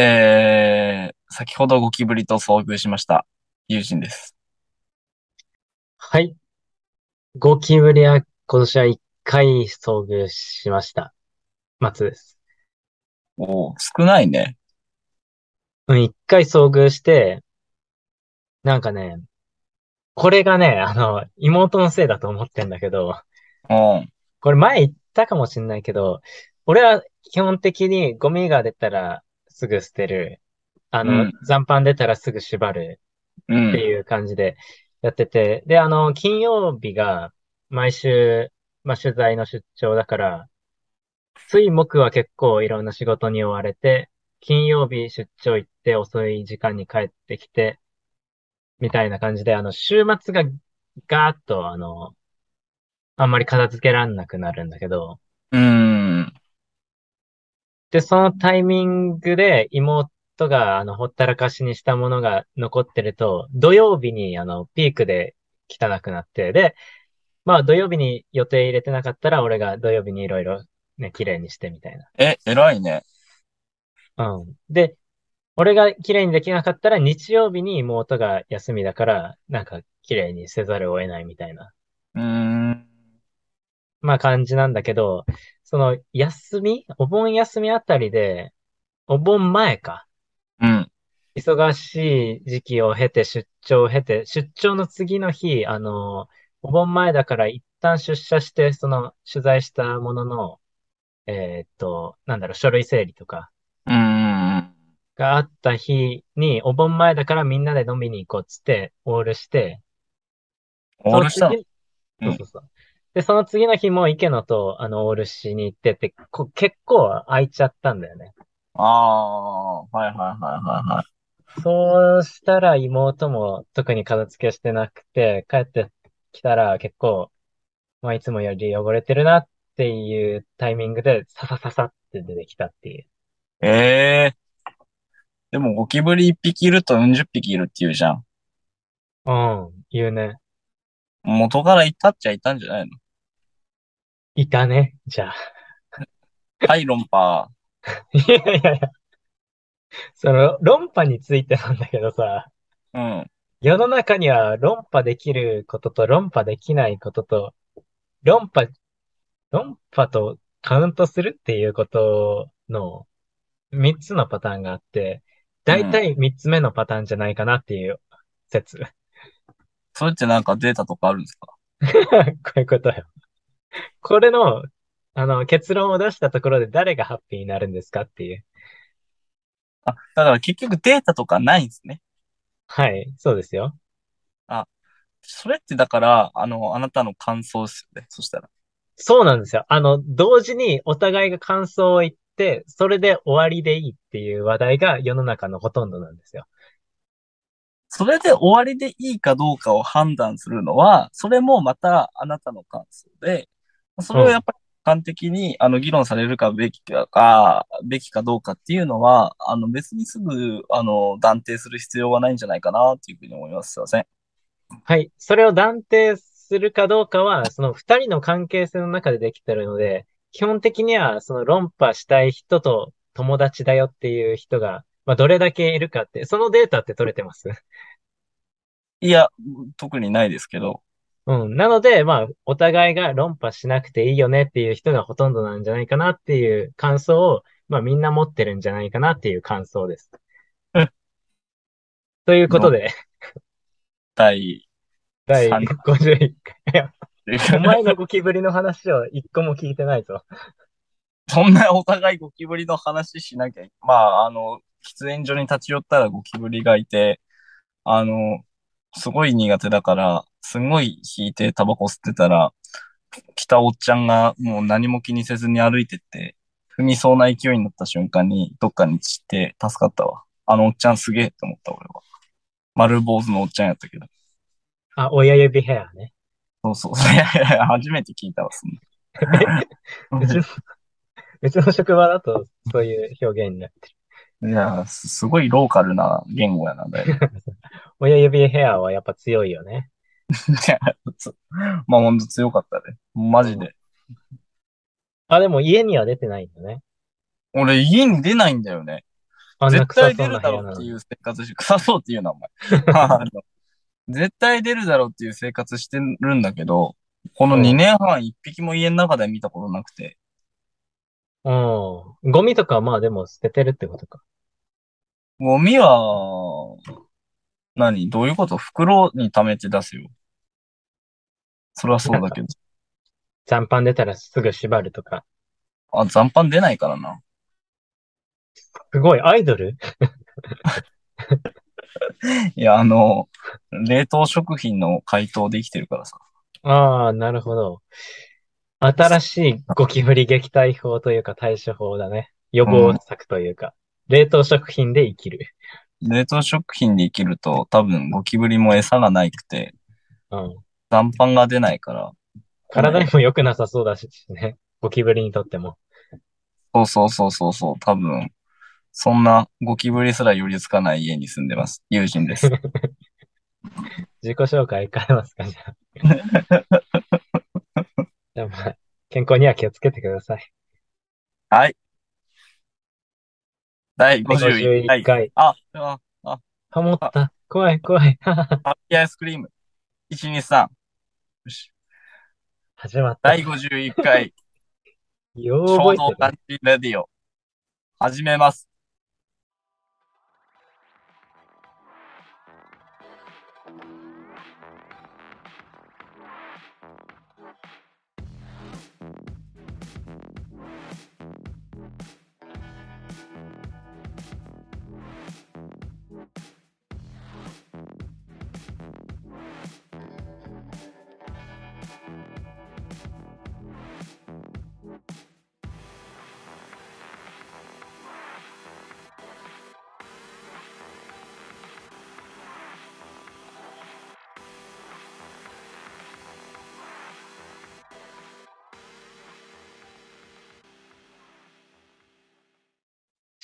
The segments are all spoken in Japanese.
えー、先ほどゴキブリと遭遇しました。友人です。はい。ゴキブリは今年は一回遭遇しました。松です。おー、少ないね。うん、一回遭遇して、なんかね、これがね、あの、妹のせいだと思ってんだけど、うん。これ前言ったかもしんないけど、俺は基本的にゴミが出たらすぐ捨てる。あの、うん、残飯出たらすぐ縛る。っていう感じでやってて、で、あの、金曜日が毎週、まあ、取材の出張だから、水木は結構いろんな仕事に追われて、金曜日出張行って遅い時間に帰ってきて、みたいな感じで、あの、週末がガーッと、あの、あんまり片付けらんなくなるんだけど、うん。で、そのタイミングで妹が、あの、ほったらかしにしたものが残ってると、土曜日に、あの、ピークで汚くなって、で、まあ、土曜日に予定入れてなかったら、俺が土曜日にいろいろね、綺麗にしてみたいな。え、偉いね。うん。で、俺が綺麗にできなかったら、日曜日に妹が休みだから、なんか綺麗にせざるを得ないみたいな。うーん。まあ感じなんだけど、その休み？お盆休みあたりで、お盆前か。うん。忙しい時期を経て、出張を経て、出張の次の日、あの、お盆前だから一旦出社して、その取材したものの、えーっと、なんだろう、書類整理とかうん。があった日に、お盆前だからみんなで飲みに行こうっつって、オールして、オールしたの？そうそうそう。で、その次の日も池野と、あの、オールしに行ってて、こ結構空いちゃったんだよね。ああ、はいはいはいはいはい。そうしたら妹も特に片付けしてなくて、帰ってきたら結構、まあいつもより汚れてるなっていうタイミングで、ささささって出てきたっていう。ええでもゴキブリ一匹いるとうん十匹いるって言うじゃん。うん、言うね。元からいたっちゃいたんじゃないの？いたね、じゃあ。はい、論破。いやいやいや。その、論破についてなんだけどさ、うん。世の中には論破できることと論破できないことと、論破、論破とカウントするっていうことの三つのパターンがあって、だいたい三つ目のパターンじゃないかなっていう説。それってなんかデータとかあるんですか？こういうことよ。これの、あの、結論を出したところで誰がハッピーになるんですかっていう。あ、だから結局データとかないんですね。はい、そうですよ。あ、それってだから、あの、あなたの感想ですよね。そしたら。そうなんですよ。あの、同時にお互いが感想を言って、それで終わりでいいっていう話題が世の中のほとんどなんですよ。それで終わりでいいかどうかを判断するのは、それもまたあなたの感想で、それをやっぱり完璧に、あの、議論されるかべきか、べきかどうかっていうのは、あの、別にすぐ、あの、断定する必要はないんじゃないかな、っていうふうに思います。すいません。はい。それを断定するかどうかは、その二人の関係性の中でできてるので、基本的には、その論破したい人と友達だよっていう人が、まあ、どれだけいるかって、そのデータって取れてます？いや、特にないですけど。うん。なので、まあ、お互いが論破しなくていいよねっていう人がほとんどなんじゃないかなっていう感想を、まあ、みんな持ってるんじゃないかなっていう感想です。ということで。第、第51回。お前のゴキブリの話を一個も聞いてないぞ。そんなお互いゴキブリの話しなきゃ、まあ、あの、喫煙所に立ち寄ったらゴキブリがいて、あの、すごい苦手だから、すごい引いてタバコ吸ってたら、来たおっちゃんがもう何も気にせずに歩いてって、踏みそうな勢いになった瞬間にどっかに散って助かったわ。あのおっちゃんすげえって思った俺は。丸坊主のおっちゃんやったけど。あ、親指ヘアね。そうそう。いやいや初めて聞いたわ、そんな。うちの、うちの職場だとそういう表現になってる。いや、すごいローカルな言語やなんだよ。親指ヘアはやっぱ強いよね。まあほんと強かったね。マジで。あ、でも家には出てないんだね。俺家に出ないんだよね。絶対出るだ。ろうっていう生活し、臭そうっていうな、お前。絶対出るだろうっていう生活してるんだけど、このうん2年半一匹も家の中で見たことなくて、うん。ゴミとかはまあでも捨ててるってことか。ゴミは、何？どういうこと？袋に溜めて出すよ。それはそうだけど。残飯出たらすぐ縛るとか。あ、残飯出ないからな。すごい、アイドル？いや、あの、冷凍食品の解凍できてるからさ。ああ、なるほど。新しいゴキブリ撃退法というか対処法だね。予防策というか。冷凍食品で生きる。冷凍食品で生きると多分ゴキブリも餌がないくて、うん。残飯が出ないから。体にも良くなさそうだしね。ゴキブリにとっても。そうそうそうそうそう、多分、そんなゴキブリすら寄りつかない家に住んでます。友人です。自己紹介変えますか、じゃあ。じゃあまあ、健康には気をつけてください。はい。第51 51回。回。あ、あ、ハモった。怖い、怖い。ハッピーアイスクリーム。123。よし。始まった。第51回、よう衝動感じレディオ。始めます。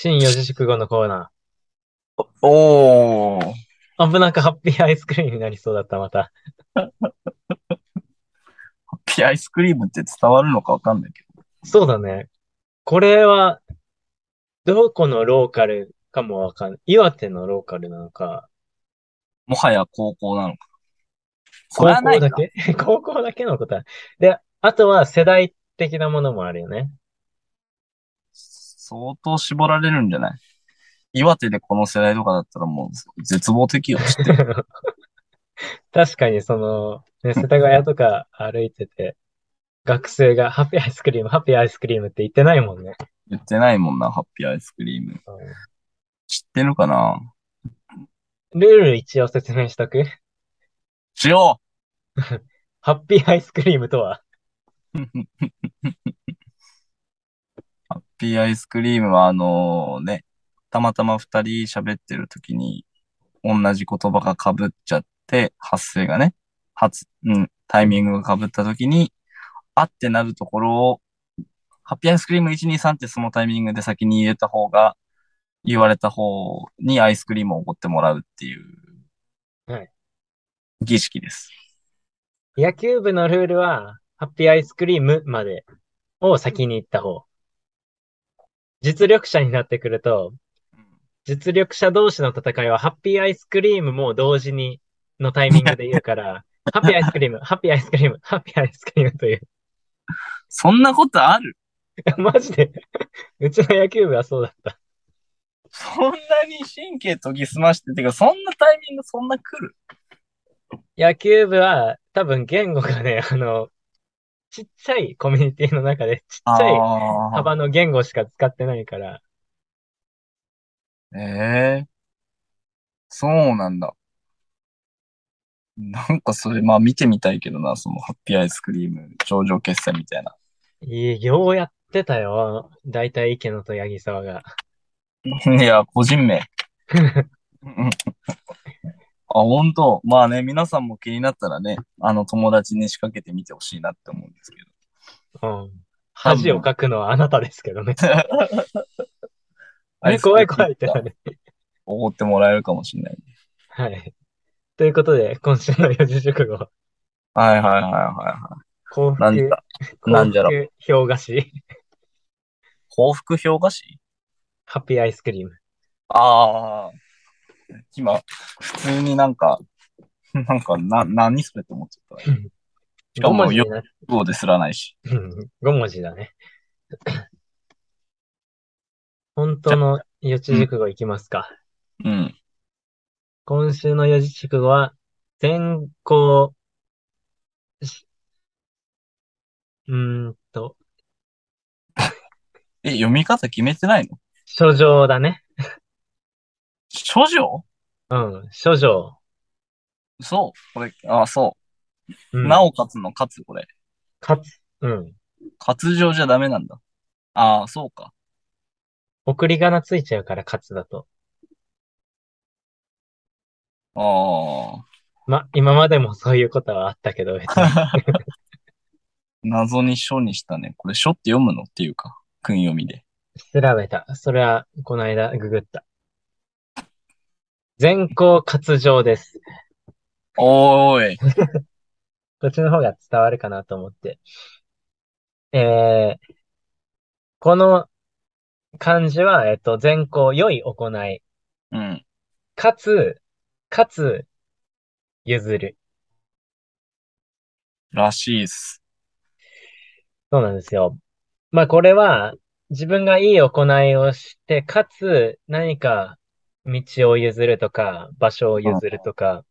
新四字熟語のコーナおー。ー。危なくハッピーアイスクリームになりそうだった、また。ハッピーアイスクリームって伝わるのかわかんないけど。そうだね。これは、どこのローカルかもわかんない。岩手のローカルなのか、もはや高校なのか。高校だけ？高校だけのことは。で、あとは世代的なものもあるよね。相当絞られるんじゃない？岩手でこの世代とかだったらもう絶望的よ、知ってる。確かにその、ね、世田谷とか歩いてて、学生がハッピーアイスクリーム、ハッピーアイスクリームって言ってないもんね。言ってないもんな、ハッピーアイスクリーム。知ってるかな？ルール一応説明しとく？しよ ハッピーアイスクリームとは？ピーアイスクリームはあのね、たまたま二人喋ってる時に同じ言葉が被っちゃって、発声がね、発、うん、タイミングが被った時に、あってなるところを、ハッピーアイスクリーム123ってそのタイミングで先に入れた方が、言われた方にアイスクリームをおごってもらうっていう、はい儀式です。野球部のルールは、ハッピーアイスクリームまでを先に言った方。実力者になってくると、実力者同士の戦いはハッピーアイスクリームも同時にのタイミングで言うから、ハッピーアイスクリーム、ハッピーアイスクリーム、ハッピーアイスクリームという。そんなことある？マジで、うちの野球部はそうだった。そんなに神経研ぎ澄ましててか、そんなタイミングそんな来る野球部は多分言語がね、あの、ちっちゃいコミュニティの中でちっちゃい。幅の言語しか使ってないから、ええそうなんだ。なんかそれ、まあ見てみたいけどな、そのハッピーアイスクリーム頂上決戦みたいな。いいようやってたよ。だいたい池野と八木沢が。いや、個人名。うんあ、本当まあね、皆さんも気になったらね、あの友達に仕掛けてみてほしいなって思うんですけど。うん。恥をかくのはあなたですけどね。え、アイスクリーム怖い怖いってなる。おごってもらえるかもしれない。はい。ということで、今週の四字熟語。はいはいはいはいは幸い。なんじ福、ゃ、なんじゃら幸福氷菓子。幸福氷菓子ハッピーアイスクリーム。ああ、今、普通になんか、なんか、な、何それって思っちゃった。しか5文も、よ字になっ語ですらないし。うん5文字だね。本当の四字熟語いきますか。うん。今週の四字熟語は、先行し、うーんと、え、読み方決めてないの？書状だね。処女うん、書状。そう。これ、あ、そうう。ん、なおかつのかつ、これ。かつ、うん。活状じゃダメなんだ。ああ、そうか。送り仮名ついちゃうから、かつだと。ああ。ま、今までもそういうことはあったけど、別に。謎に書にしたね。これ書って読むの？っていうか、訓読みで。調べた。それは、この間、ググった。全校活上です。おーい。こっちの方が伝わるかなと思って。えー、この漢字は、えっと、善行、良い行い、うん。かつ、かつ、譲る。らしいっす。そうなんですよ。まあ、これは、自分がいい行いをして、かつ、何か、道を譲るとか、場所を譲るとか、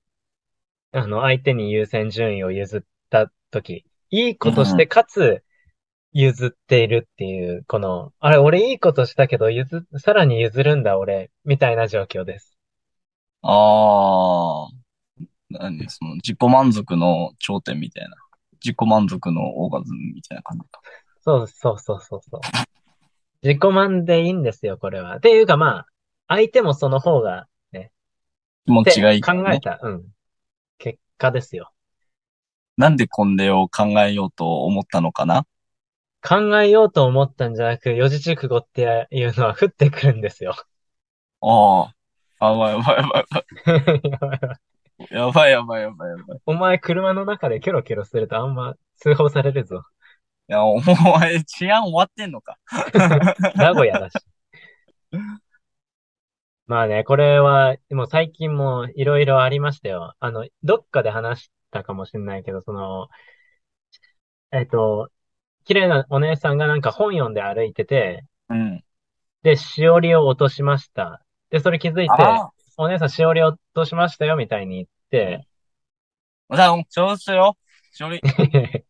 あの、相手に優先順位を譲ったとき、いいことして、かつ、譲っているっていう、この、あれ、俺いいことしたけど、譲、さらに譲るんだ、俺、みたいな状況です。ああ。何その、自己満足の頂点みたいな。自己満足のオーガズムみたいな感じか。そうそうそうそうそう。自己満でいいんですよ、これは。っていうかまあ、相手もその方がね、気持ちがいい、考えた、うん。結果ですよ。なんで婚礼を考えようと思ったのかな？考えようと思ったんじゃなく、四字熟語っていうのは降ってくるんですよ。ああ。あ、やばいやばいやばい。やばいやばいやばいやばい。お前車の中でキョロキョロするとあんま通報されるぞ。いや、お前治安終わってんのか？名古屋だし。まあね、これは、もう最近もいろいろありましたよ。あの、どっかで話したかもしれないけど、その、えっと、綺麗なお姉さんがなんか本読んで歩いてて、うん。で、しおりを落としました。で、それ気づいて、あお姉さんしおり落としましたよ、みたいに言って、あ。じゃあ、調子よ。処理。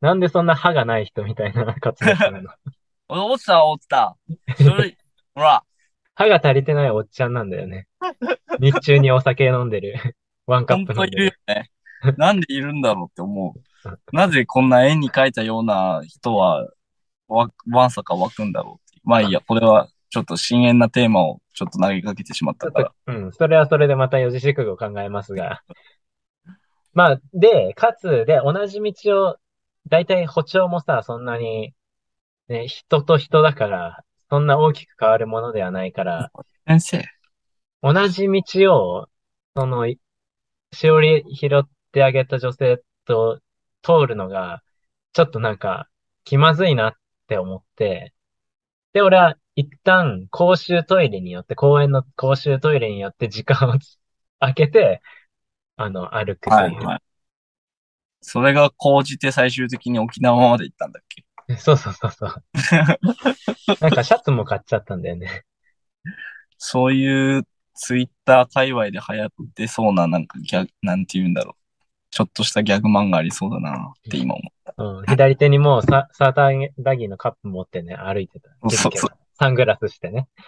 なんでそんな歯がない人みたいな活動するの？落ちた、落ちた。処理。ほら。歯が足りてないおっちゃんなんだよね。日中にお酒飲んでる。ワンカッ本当いるよプ飲んでる。ね。なんでいるんだろうって思う。なぜこんな絵に描いたような人は、わ、わんさか湧くんだろう。まあいいや、これはちょっと深淵なテーマをちょっと投げかけてしまったからと。、うん、それはそれでまた四字熟語を考えますが。まあ、で、かつ、で、同じ道を、だいたい歩調もさ、そんなに、ね、人と人だから、そんな大きく変わるものではないから、先生。同じ道を、その、いしおり拾ってあげた女性と通るのが、ちょっとなんか、気まずいなって思って、で、俺は一旦公衆トイレによって、公園の公衆トイレによって時間を空けて、あの、歩くという。はいはい。それが高じて最終的に沖縄まで行ったんだっけ？そうそうそうそう。なんかシャツも買っちゃったんだよね。そういうツイッター界隈で流行ってそうななんかギャグ、なんて言うんだろう。ちょっとしたギャグ漫画ありそうだなって今思うん、左手にもうサ、サーターアギーのカップ持ってね、歩いてた。そうそうサングラスしてね。う。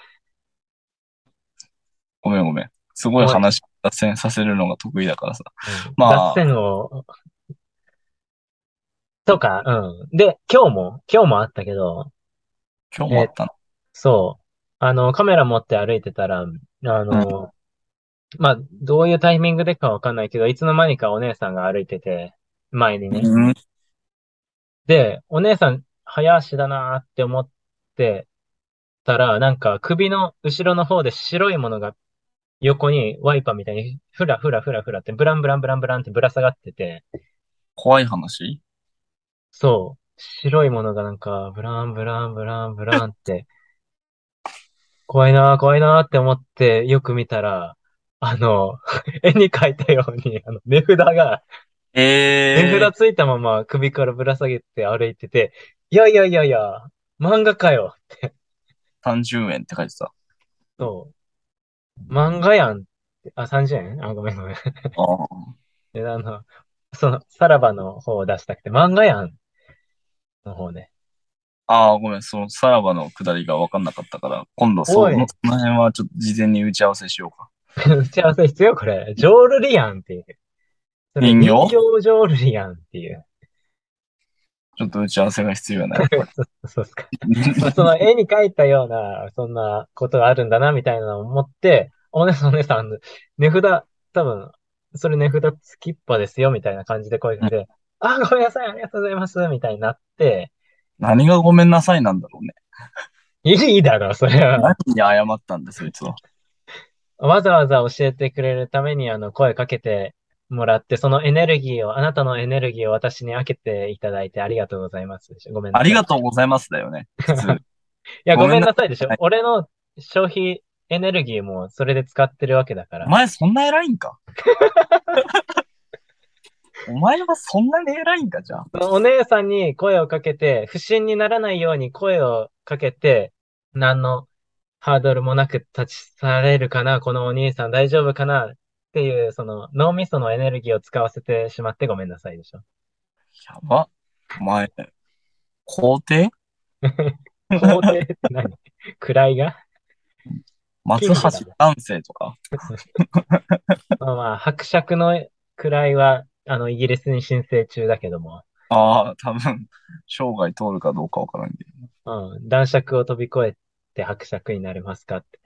ごめんごめん。すごい話脱線させるのが得意だからさ。うんまあ脱線を、とか、うん。で、今日も、今日もあったけど、今日もあったの？そう。あの、カメラ持って歩いてたら、あの、まあ、どういうタイミングでかわかんないけど、いつの間にかお姉さんが歩いてて、前にね。うん。で、お姉さん、早足だなーって思ってたら、なんか首の後ろの方で白いものが横にワイパーみたいにふらふらふらふらってブランブランブランブランってぶら下がってて、怖い話？そう、白いものがなんかブランブランブランブランって、怖いな、怖いなって思ってよく見たら、あの、絵に描いたように、あの、値札が、値ええ札ついたまま首からぶら下げて歩いてて、いやいやいやいや、漫画かよ。ー、30円って書いてた。そう。漫画やんって。あ、30円？あ、ごめんごめん。ああ。で、あの、その、さらばの方を出したくて、漫画やんの方ね。ああ、ごめん、そのさらばのくだりが分かんなかったから、今度そおいの、その辺はちょっと事前に打ち合わせしようか。打ち合わせ必要？これ。ジョールリアンっていう。人形？人形ジョールリアンっていう。ちょっと打ち合わせが必要やな、やっぱそうそうっすか。その絵に描いたような、そんなことがあるんだな、みたいなのを思って、お姉さんお姉さん、値札、多分、それ値札つきっぱですよ、みたいな感じで声かけて、あ、ごめんなさい、ありがとうございます、みたいになって、何がごめんなさいなんだろうね。いいだろ、それは。何に謝ったんだ、そいつは。わざわざ教えてくれるために、あの、声かけてもらって、そのエネルギーを、あなたのエネルギーを私に分けていただいてありがとうございます。ごめんなさい。ありがとうございますだよね。普通。いや、ごめんななさいでしょはい。俺の消費エネルギーもそれで使ってるわけだからお。前そんな偉いんか お前はそんなに偉いんかじゃあ。お姉さんに声をかけて、不審にならないように声をかけて、何のハードルもなく立ち去れるかな、このお兄さん大丈夫かなっていう、その脳みそのエネルギーを使わせてしまってごめんなさいでしょ。やば。お前、皇帝？皇帝って何？位が？松橋男性とか？まあまあ、伯爵の位は、あの、イギリスに申請中だけども、ああ、多分、生涯通るかどうかわからんけうん、男爵を飛び越えて伯爵になれますかって。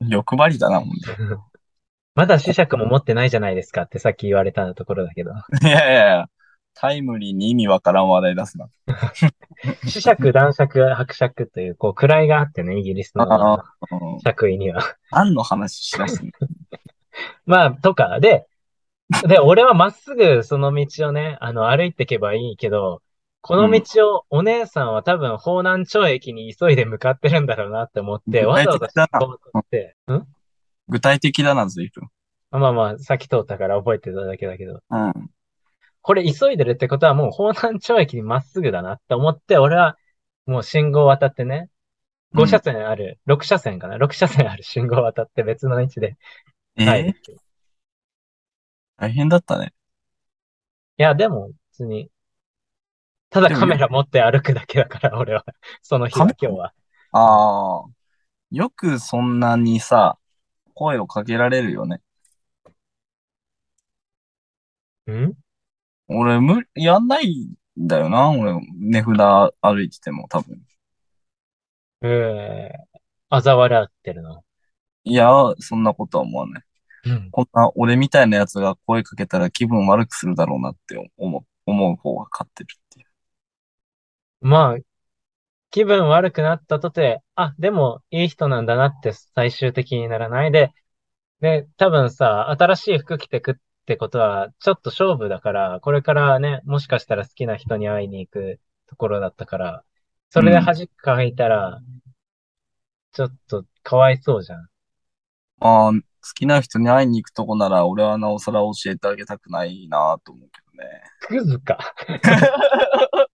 ど。欲張りだな、ほんと。まだ子爵も持ってないじゃないですかってさっき言われたところだけど。いやいやいや、タイムリーに意味わからん話題出すな。子爵、男爵、伯爵という、こう、位があってね、イギリスの爵位には。何の話しだすの？まあ、とか、で、で、俺はまっすぐその道をね、あの、歩いていけばいいけど、この道をお姉さんは多分、方南町駅に急いで向かってるんだろうなって思って、わざわざ具体的だな。こうって、ん？具体的だな、随分。まあまあ、さっき通ったから覚えてただけだけど、うん。これ急いでるってことはもう方南町駅にまっすぐだなって思って、俺はもう信号を渡ってね、5車線ある、6車線かな ?6 車線ある信号を渡って別の位置でえ帰るー大変だったね。いや、でも、別に、ただカメラ持って歩くだけだから、俺は。その日はカメ今日は。ああ、よくそんなにさ、声をかけられるよね。ん？俺、無理、やんないんだよな。俺、値札歩いてても多分。ええ嘲笑ってるの？いや、そんなことは思わない。うん。こんな俺みたいなやつが声かけたら気分悪くするだろうなって思う、思う方が勝ってるっていう。まあ、気分悪くなったとて、あ、でも、いい人なんだなって最終的にならないで、で、多分さ、新しい服着てくってことは、ちょっと勝負だから、これからね、もしかしたら好きな人に会いに行くところだったから、それで恥かいたら、ちょっとかわいそうじゃん。ああ、好きな人に会いに行くとこなら俺はなおさら教えてあげたくないなと思うけどね。クズか。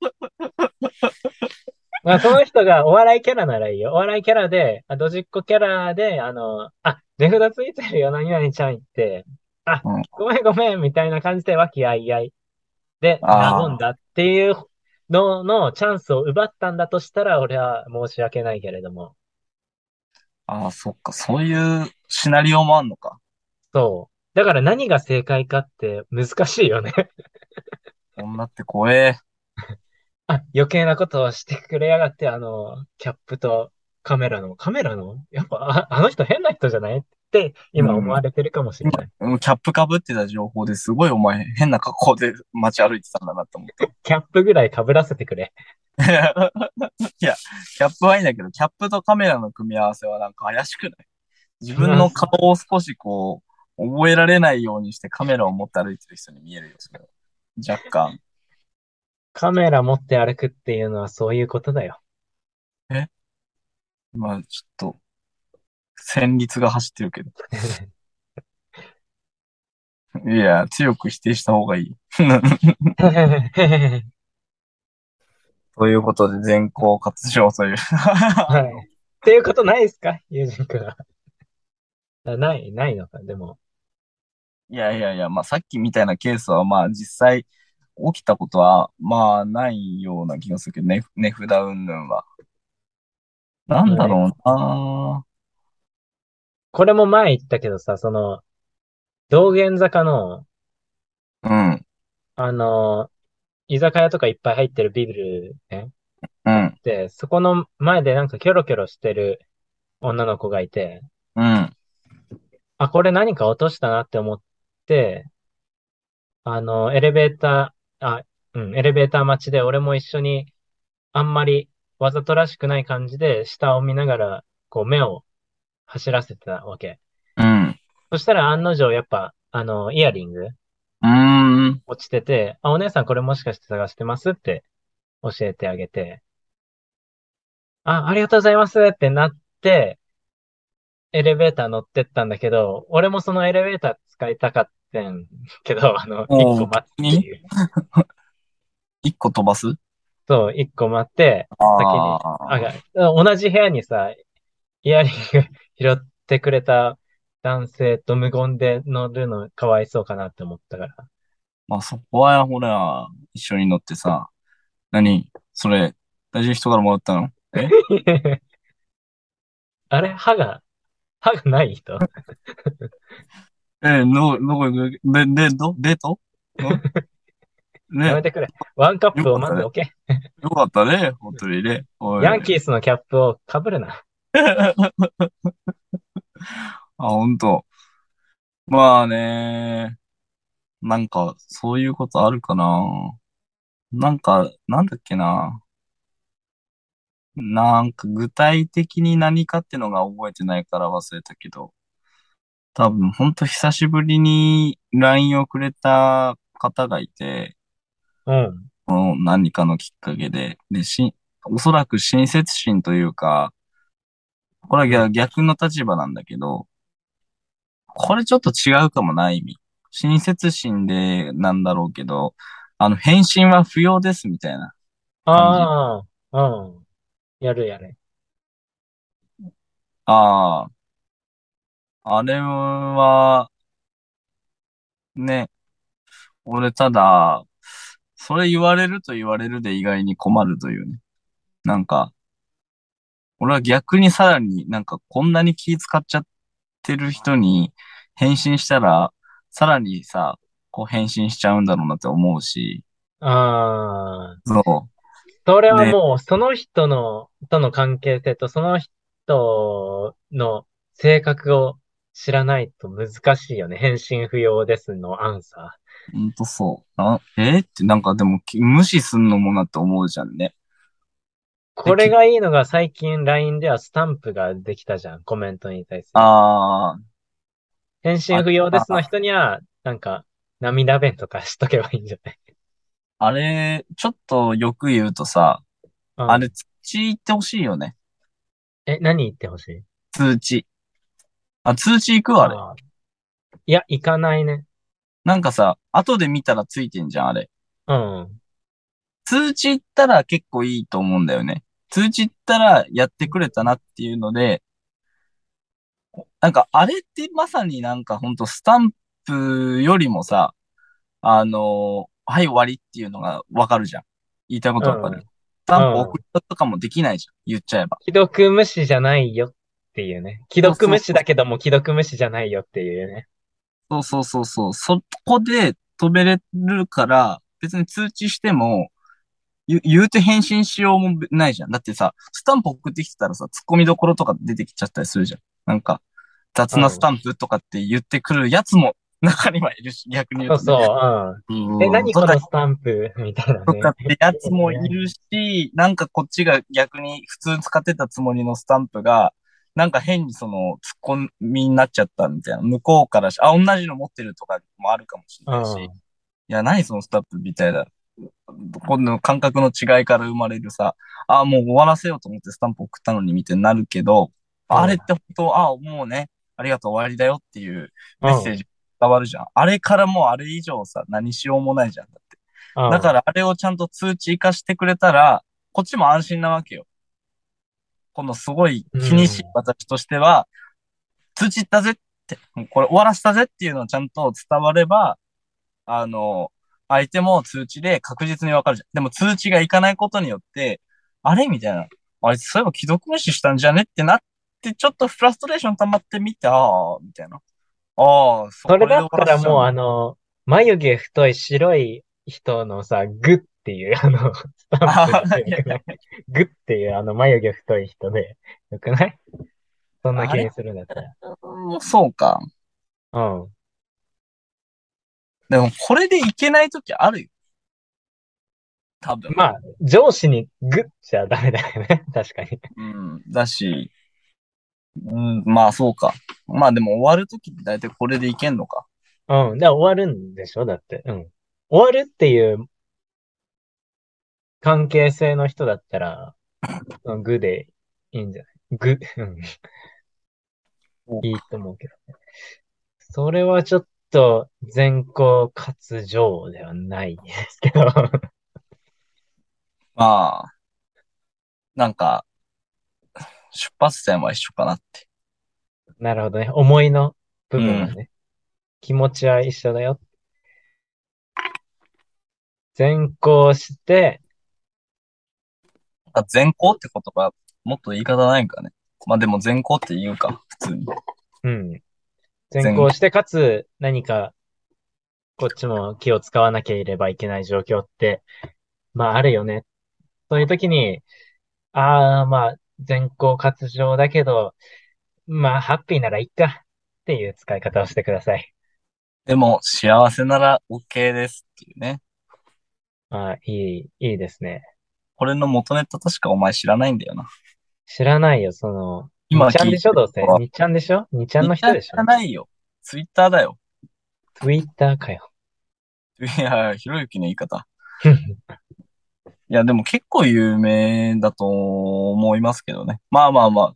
まあ、その人がお笑いキャラならいいよ。お笑いキャラで、あ、ドジっ子キャラで、あの、あ、値札ついてるよ、何々ちゃん言って、あうん、ごめんごめん、みたいな感じで和気あいあいで、あー和んだっていうののチャンスを奪ったんだとしたら、俺は申し訳ないけれども。ああ、そっか、そういうシナリオもあんのか。そう。だから何が正解かって難しいよね。女って怖え。あ、余計なことをしてくれやがって、あの、キャップとカメラの、カメラの？やっぱ、あ、あの人変な人じゃないって、今思われてるかもしれない。うんキャップ被ってた情報ですごいお前変な格好で街歩いてたんだなって思って。キャップぐらい被らせてくれ。いや、キャップはいいんだけど、キャップとカメラの組み合わせはなんか怪しくない？自分の顔を少しこう、覚えられないようにしてカメラを持って歩いてる人に見えるよ、それは若干。カメラ持って歩くっていうのはそういうことだよ。まあ、ちょっと、戦慄が走ってるけど。いや、強く否定した方がいい。ということで、全校活用という。はい。っていうことないですか？友人くんは。ない、ないのか、でも。いやいやいや、まあさっきみたいなケースはまあ実際起きたことはまあないような気がするけどね、値札云々は。なんだろうなこれも前言ったけどさ、その、道玄坂の、うん。あの、居酒屋とかいっぱい入ってるビルね。うん。で、そこの前でなんかキョロキョロしてる女の子がいて、うん。あ、これ何か落としたなって思って、あの、エレベーター、あ、うん、エレベーター待ちで俺も一緒にあんまりわざとらしくない感じで下を見ながら、こう目を走らせてたわけ。うん。そしたら案の定やっぱ、あの、イヤリングうん。落ちてて、あ、お姉さんこれもしかして探してますって教えてあげて、あ、ありがとうございますってなって、エレベーター乗ってったんだけど、俺もそのエレベーター使いたかったんけど、あの、一個待つって。一個飛ばす？そう、一個待って、先に、あ、同じ部屋にさ、イヤリング 拾ってくれた男性と無言で乗るのかわいそうかなって思ったから。まあそこは、ほら、一緒に乗ってさ、何？それ、大事な人からもらったの？え？あれ？歯が、歯がない人？え、の、どこで、で、ど、デート？ね。やめてくれ。ワンカップをまず置け。よかったね、本当にね。ヤンキースのキャップを被るな。あ、本当。まあね。なんか、そういうことあるかな。なんか、なんだっけな。なんか具体的に何かってのが覚えてないから忘れたけど、多分ほんと久しぶりに LINE をくれた方がいて、うん。何かのきっかけで、で、し、おそらく親切心というか、これは逆の立場なんだけど、これちょっと違うかもな、意味。親切心でなんだろうけど、あの、返信は不要ですみたいなああ、うん。やるやる。ああ、あれは、ね、俺ただ、それ言われると言われるで意外に困るというね。なんか、俺は逆にさらになんかこんなに気使っちゃってる人に返信したら、さらにさ、こう返信しちゃうんだろうなって思うし。ああ。そう。それはもう、その人の、との関係性とその人の性格を知らないと難しいよね。返信不要ですのアンサー。ほんとそう。あ、えー、ってなんかでも無視すんのもなって思うじゃんね。これがいいのが最近 LINE ではスタンプができたじゃん。コメントに対する。ああ。返信不要ですの人には、なんか、涙弁とかしとけばいいんじゃない？あれ、ちょっとよく言うとさ、うん、あれ、通知言ってほしいよね。え、何言ってほしい？通知。あ、通知行くあれ。いや、行かないね。なんかさ、後で見たらついてんじゃん、あれ。うん。通知行ったら結構いいと思うんだよね。通知行ったらやってくれたなっていうので、なんかあれってまさになんかほんとスタンプよりもさ、あのー、はい終わりっていうのがわかるじゃん。言いたいことわかる。うん、スタンプ送ったとかもできないじゃん。言っちゃえば。既読無視じゃないよっていうね。既読無視だけども既読無視じゃないよっていうね。そうそうそうそう。そこで止めれるから、別に通知しても、言言うて返信しようもないじゃん。だってさ、スタンプ送ってきてたらさ、突っ込みどころとか出てきちゃったりするじゃん。なんか、雑なスタンプとかって言ってくるやつも中にはいるし、逆に言うと、ね、そうそう、うん。え、何このスタンプみたいな、ね。とかってやつもいるし、なんかこっちが逆に普通使ってたつもりのスタンプが、なんか変にその、突っ込みになっちゃったみたいな。向こうからし、あ、同じの持ってるとかもあるかもしれないし。いや、何そのスタンプみたいな。この感覚の違いから生まれるさ、あ、もう終わらせようと思ってスタンプ送ったのにみたいになるけど、あれって本当、あ、もうね、ありがとう終わりだよっていうメッセージ伝わるじゃん。あれからもうあれ以上さ、何しようもないじゃん。だって。うん。だからあれをちゃんと通知化してくれたら、こっちも安心なわけよ。このすごい気にしい私としては、通知ったぜって、もうこれ終わらせたぜっていうのをちゃんと伝われば、あの、相手も通知で確実にわかるじゃん。でも通知がいかないことによって、あれみたいな。あいつそういえば既読無視したんじゃねってなって、ちょっとフラストレーション溜まってみて、ああ、みたいな。ああ、そそれだったらもうあの、の、眉毛太い白い人のさ、グっていうあの、スタンプでよくないグっていうあの眉毛太い人で、よくない？そんな気にするんだったら。もうそうか。うん。でも、これでいけないときあるよ。多分。まあ、上司にグッじゃダメだよね。確かに。うん。だし、うん、まあそうか。まあでも終わるときって大体これでいけんのか。うん。で、終わるんでしょ？だって。うん。終わるっていう関係性の人だったら、うんグでいいんじゃない？グ、うん。いいと思うけどね。それはちょっと全校活上ではないですけど。まあ、なんか、出発点は一緒かなって。なるほどね。思いの部分はね。気持ちは一緒だよ。全校して、あ全校って言葉、もっと言い方ないんかね。まあでも全校って言うか、普通に。うん。全校して、かつ何か、こっちも気を使わなければいけない状況って、まああるよね。そういう時に、ああ、まあ、全校活上だけど、まあ、ハッピーならいっかっていう使い方をしてください。でも、幸せなら OK ですっていうね。ああ、いい、いいですね。これの元ネタ確かお前知らないんだよな。知らないよ、その、今にちゃんでしょ、どうせ？聞いてるのはにちゃんでしょ？にちゃんの人でしょ？知らないよ。ツイッターだよ。?Twitter かよ。いや、ひろゆきの言い方。いや、でも結構有名だと思いますけどね。まあまあまあ。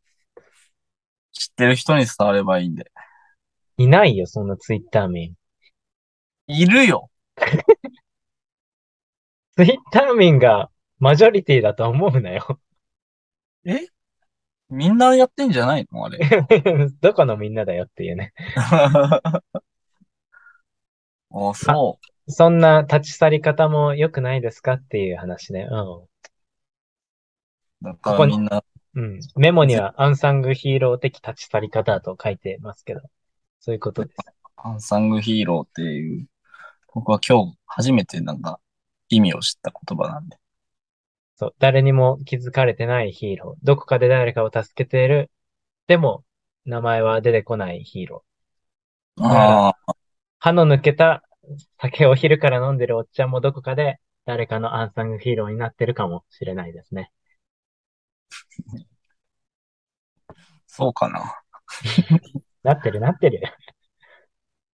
知ってる人に伝わればいいんで。いないよ、そんな Twitter 民。いるよ。Twitter 民がマジョリティだと思うなよ。え？みんなやってんじゃないの？あれ。どこのみんなだよっていうね。あ、そそんな立ち去り方も良くないですかっていう話ね。う。だからみんな、うん。うん。メモにはアンサングヒーロー的立ち去り方と書いてますけど。そういうことです。アンサングヒーローっていう、僕は今日初めてなんか意味を知った言葉なんで。そう。誰にも気づかれてないヒーロー。どこかで誰かを助けている。でも、名前は出てこないヒーロー。ああ、歯の抜けた酒を昼から飲んでるおっちゃんもどこかで誰かのアンサングヒーローになってるかもしれないですね。そうかな。なってるなってる。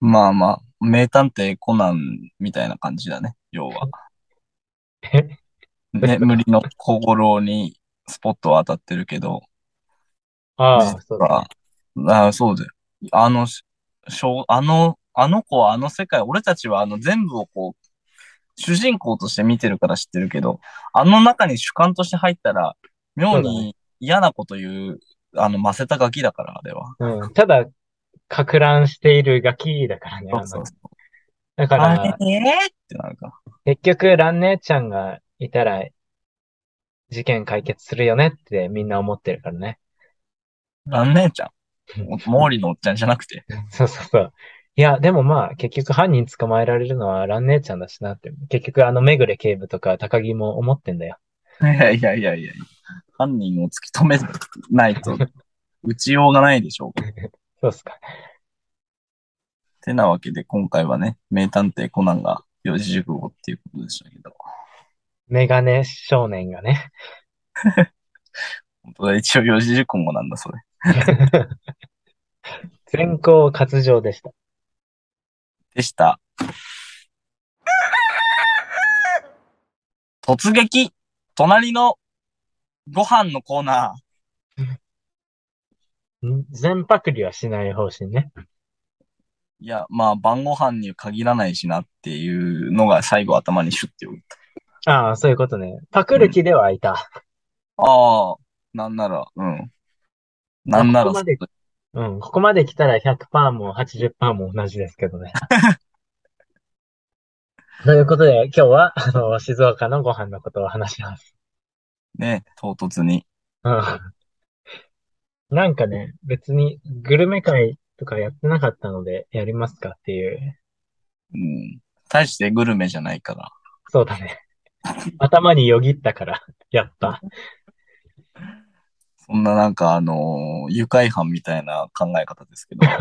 まあまあ、名探偵コナンみたいな感じだね、要は。ね、無理の心にスポットは当たってるけど、ああ、実そうだ。ああ、そうだよ。あの、ししょうあの、あの子はあの世界、俺たちはあの全部をこう、主人公として見てるから知ってるけど、あの中に主観として入ったら、妙に嫌なこと言う、あの、ませたガキだから、あれは。うん。ただ、か乱しているガキだからね。そうそうそう。だかあれ？ら、ってなるか。結局、蘭姉ちゃんがいたら、事件解決するよねってみんな思ってるからね。蘭姉ちゃん？毛利のおっちゃんじゃなくて。そうそうそう。いや、でもまあ、結局犯人捕まえられるのは蘭姉ちゃんだしなって。結局、あの、めぐれ警部とか高木も思ってんだよ。いやいやいやいや犯人を突き止めないと、打ちようがないでしょう。そうっすか。てなわけで、今回はね、名探偵コナンが四字熟語っていうことでしたけど。メガネ少年がね。本当だ、一応四字熟語なんだ、それ。全校活上でした。でした。突撃隣のご飯のコーナー。全パクリはしない方針ね。いや、まあ、晩ご飯に限らないしなっていうのが最後頭にシュッて打っああ、そういうことね。パクる気ではいた。ああ、なんなら、うん。なんなら、ここまで、うん、ここまで来たら100%も80%も同じですけどね。ということで、今日は、あの、静岡のご飯のことを話します。ね、唐突に。うん。なんかね、別にグルメ会とかやってなかったので、やりますかっていう。うん。大してグルメじゃないから。そうだね。頭によぎったから、やった。そんななんかあのー、愉快犯みたいな考え方ですけど。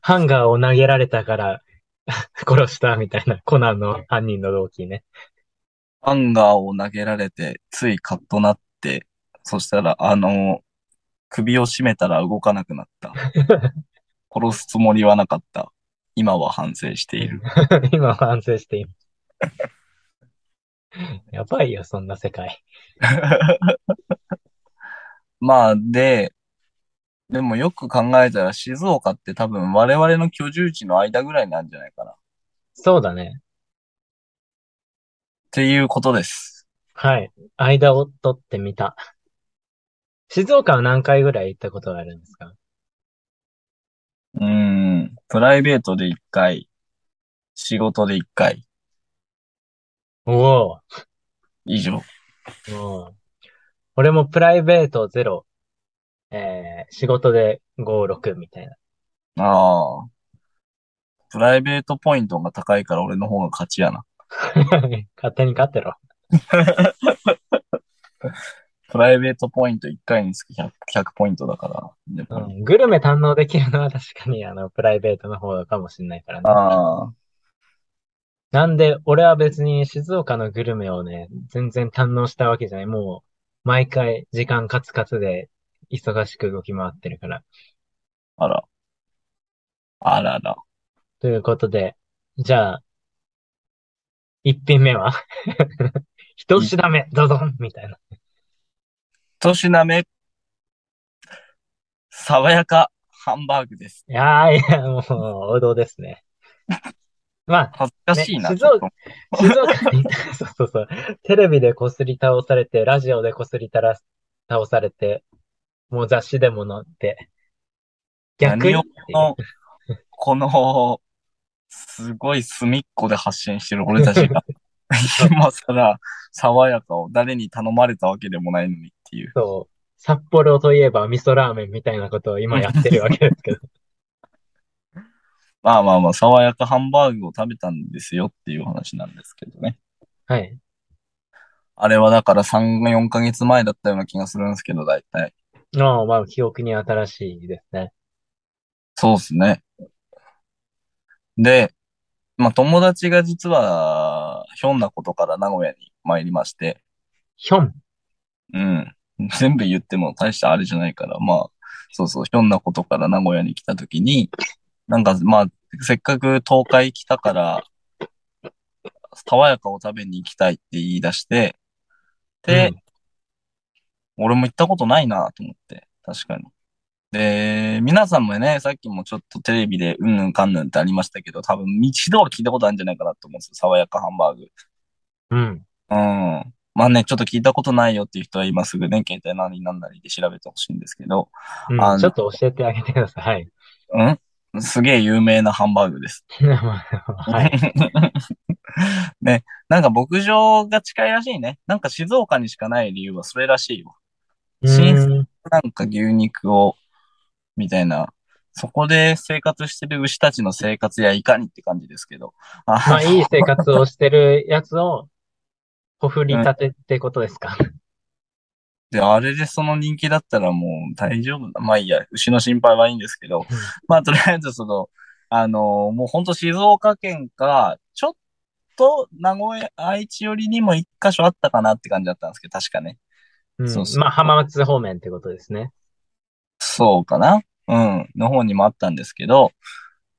ハンガーを投げられたから 殺したみたいなコナンの犯人の動機ね。ハンガーを投げられて、ついカッとなって、そしたら、あのー、首を絞めたら動かなくなった。殺すつもりはなかった。今は反省している。今は反省している。やばいよ、そんな世界。まあ、で、でもよく考えたら静岡って多分我々の居住地の間ぐらいなんじゃないかな。っそうだね。ていうことです。はい。間を取ってみた。静岡は何回ぐらい行ったことがあるんですか？うーん。プライベートで1回、仕事で1回、おお。以上。うん。俺もプライベートゼロ、えー、仕事で5、6みたいな。ああ。プライベートポイントが高いから俺の方が勝ちやな。勝手に勝ってろ。プライベートポイント1回につき 100, 100ポイントだから。うん、グルメ堪能できるのは確かにあの、プライベートの方かもしれないからね。ああ。なんで、俺は別に静岡のグルメをね、全然堪能したわけじゃない。もう、毎回時間カツカツで忙しく動き回ってるから。あら。あらら。ということで、じゃあ、一品目は？一品目、どうぞみたいな。一品目、爽やかハンバーグです。いやー、いや、もう、王道ですね。まあ、恥ずかしいな、ね、静岡、静岡に、そうそうそう。テレビでこすり倒されて、ラジオでこすりたら倒されて、もう雑誌でも載って、逆に。この、この、すごい隅っこで発信してる俺たちが、今更、爽やかを誰に頼まれたわけでもないのにっていう。そう。札幌といえば味噌ラーメンみたいなことを今やってるわけですけど。まあまあまあ、爽やかハンバーグを食べたんですよっていう話なんですけどね。はい。あれはだから3、4ヶ月前だったような気がするんですけど、大体。ああ、まあ、記憶に新しいですね。そうですね。で、まあ友達が実は、ひょんなことから名古屋に参りまして。ひょんうん。全部言っても大したあれじゃないから、まあ、そうそう、ひょんなことから名古屋に来た時に、なんか、まあ、せっかく東海来たから、爽やかを食べに行きたいって言い出して、で、うん、俺も行ったことないなと思って、確かに。で、皆さんもね、さっきもちょっとテレビでうんぬんかんぬんってありましたけど、多分一度は聞いたことあるんじゃないかなと思うんですよ。爽やかハンバーグ。うん。うん。まあね、ちょっと聞いたことないよっていう人は今すぐね、携帯何何なりで調べてほしいんですけど。うん、ちょっと教えてあげてください。はい。うん？すげえ有名なハンバーグです。はい。ね、なんか牧場が近いらしいね。なんか静岡にしかない理由はそれらしいよ。新鮮なんか牛肉を、みたいな。そこで生活してる牛たちの生活やいかにって感じですけど。まあ、いい生活をしてるやつを、ほふり立てってことですか、うんで、あれでその人気だったらもう大丈夫だ。まあいいや、牛の心配はいいんですけど、まあとりあえずその、あのー、もうほんと静岡県か、ちょっと名古屋、愛知寄りにも一箇所あったかなって感じだったんですけど、確かね。うん、そうそうまあ浜松方面ってことですね。そうかなうん。の方にもあったんですけど、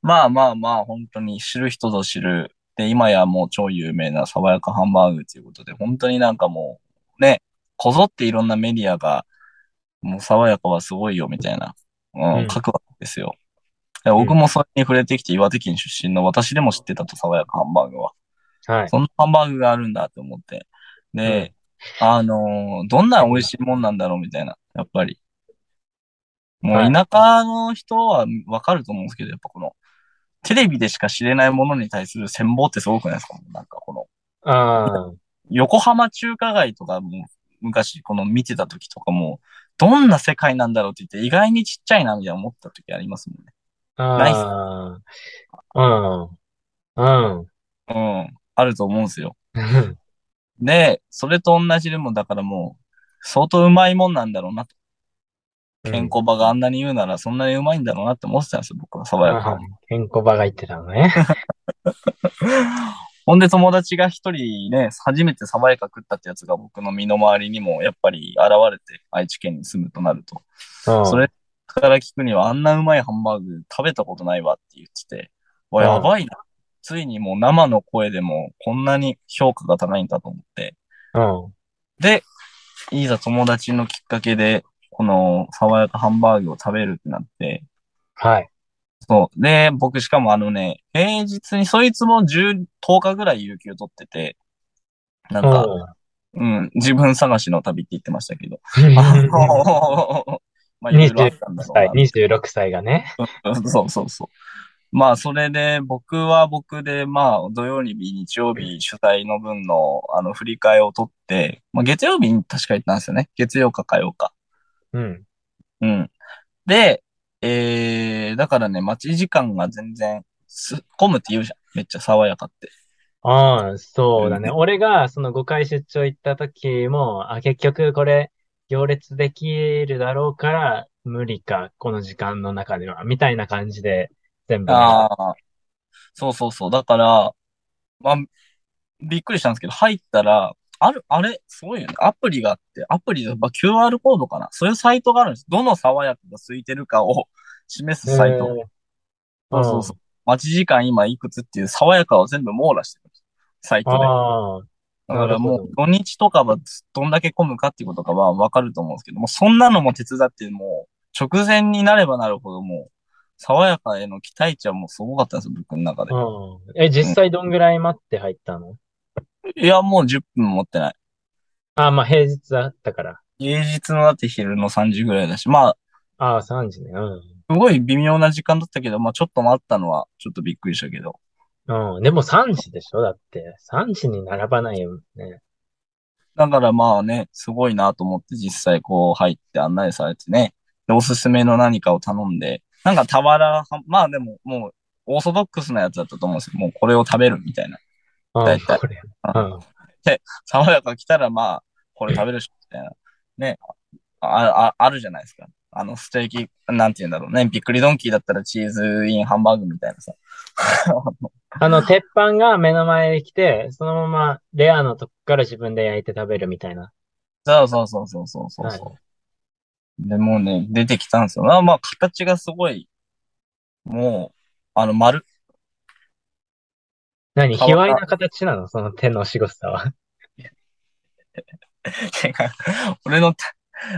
まあまあまあ、本当に知る人ぞ知る。で、今やもう超有名な爽やかハンバーグということで、本当になんかもう、ね、こぞっていろんなメディアがもう爽やかはすごいよ、みたいな、うん、うん書くわけですよ。で僕もそれに触れてきて岩手県出身の私でも知ってたと、爽やかハンバーグは。はい。そんなハンバーグがあるんだって思って。で、あのーどんな美味しいもんなんだろうみたいな、やっぱり。もう田舎の人はわかると思うんですけど、やっぱこの、テレビでしか知れないものに対する羨望ってすごくないですか？なんかこの、横浜中華街とかも昔この見てた時とかも、どんな世界なんだろうって言って意外にちっちゃいなみたいな思った時ありますもんね。ああ、うん、うん。うん。あると思うんですよ。で、それと同じでも、だからもう、相当うまいもんなんだろうなと。健康場があんなに言うなら、そんなにうまいんだろうなって思ってたんですよ、僕は爽やか。健康場が言ってたのね。ほんで友達が一人ね、初めて爽やか食ったってやつが僕の身の回りにもやっぱり現れて、愛知県に住むとなると。うんそれから聞くにはあんなうまいハンバーグ食べたことないわって言ってて、わ、うんやばいな。ついにもう生の声でもこんなに評価が高いんだと思って。うん。で、いざ友達のきっかけで、この爽やかハンバーグを食べるってなって、はい。そう。で、僕しかもあのね、平日にそいつも10、10日ぐらい有給取ってて、なんか、うん、自分探しの旅って言ってましたけど。まあ、いろいろあったんだろうな。26歳がね。そうそうそう。まあ、それで、僕は僕で、まあ、土曜日、日曜日、主催の分の、あの、振り替えを取って、まあ、月曜日に確か行ったんですよね。月曜か火曜か。うん。うん。で、えー、だからね、待ち時間が全然、す、混むって言うじゃん。めっちゃ爽やかって。ああ、そうだね。俺がその5回出張行った時も、あ、結局これ行列できるだろうから無理か、この時間の中では、みたいな感じで全部ね。ああ、そうそうそう。だから、まあ、びっくりしたんですけど、入ったら、ある、あれ、すごいよね。アプリがあって、アプリで、まあ、QR コードかな。そういうサイトがあるんです。どの爽やかが空いてるかを 示すサイト。えーそうそうそう。待ち時間今いくつっていう爽やかを全部網羅してる。サイトで。だからもう土日とかはどんだけ混むかっていうことがはわかると思うんですけども、そんなのも手伝ってもう直前になればなるほどもう爽やかへの期待値はもうすごかったんですよ、僕の中で。うん。え、実際どんぐらい待って入ったの？いや、もう10分持ってない。ああ、まあ平日だったから。平日のだって昼の3時ぐらいだし、まあ、ああ、3時ね。うん。すごい微妙な時間だったけど、まあちょっと待ったのはちょっとびっくりしたけど。うん。でも3時でしょ？だって。3時に並ばないよね。だからまあね、すごいなと思って実際こう入って案内されてね、でおすすめの何かを頼んで、なんか俵は、まあでももうオーソドックスなやつだったと思うんですよ。もうこれを食べるみたいな。うん、大体。うん。爽やか来たらまあ、これ食べるし、みたいな。ね。あ、あ、あるじゃないですか。あの、ステーキ、なんて言うんだろうね。びっくりドンキーだったらチーズインハンバーグみたいなさ。あの、鉄板が目の前に来て、そのままレアのとこから自分で焼いて食べるみたいな。そうそうそうそうそうそう。はで、もうね、出てきたんですよ。まあまあ、形がすごい、もう、あの、丸。何？卑猥な形なの？その手の仕草は。俺の、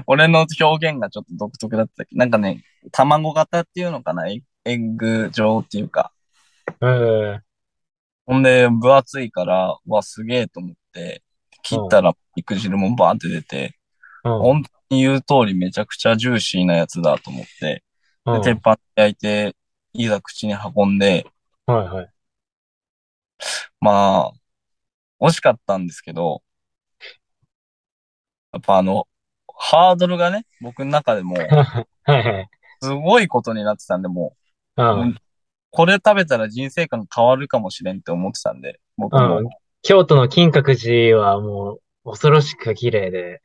俺の表現がちょっと独特だったけど、なんかね、卵型っていうのかな？エエッグ状っていうか。うん。ほんで、分厚いから、わ、すげえと思って、切ったら肉汁もバーンって出て、うん。本当に言う通りめちゃくちゃジューシーなやつだと思って、で、うん鉄板で焼いて、いざ口に運んで、はいはい。まあ、惜しかったんですけど、やっぱあの、ハードルがね、僕の中でも。すごいことになってたんで、もうう、ん。これ食べたら人生観変わるかもしれんって思ってたんで、僕も。うん。京都の金閣寺はもう恐ろしく綺麗で、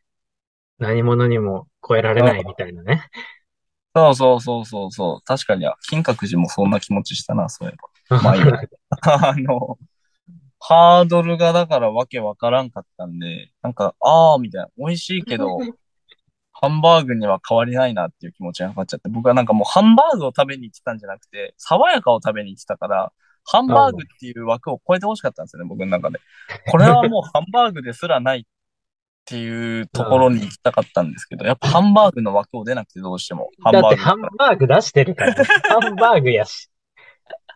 何者にも超えられないみたいなね。そうそうそうそうそう。確かに、金閣寺もそんな気持ちしたな、そういえば。まあいいやあの、ハードルがだからわけわからんかったんで、なんか、あーみたいな、美味しいけど、ハンバーグには変わりないなっていう気持ちがかかっちゃって、僕はなんかもうハンバーグを食べに行ってたんじゃなくて、爽やかを食べに行ってたから、ハンバーグっていう枠を超えてほしかったんですよね、僕の中で。これはもうハンバーグですらない。っていうところに行きたかったんですけど、やっぱハンバーグの枠を出なくてどうしても。ハンバーグだってハンバーグ出してるから、ハンバーグやし。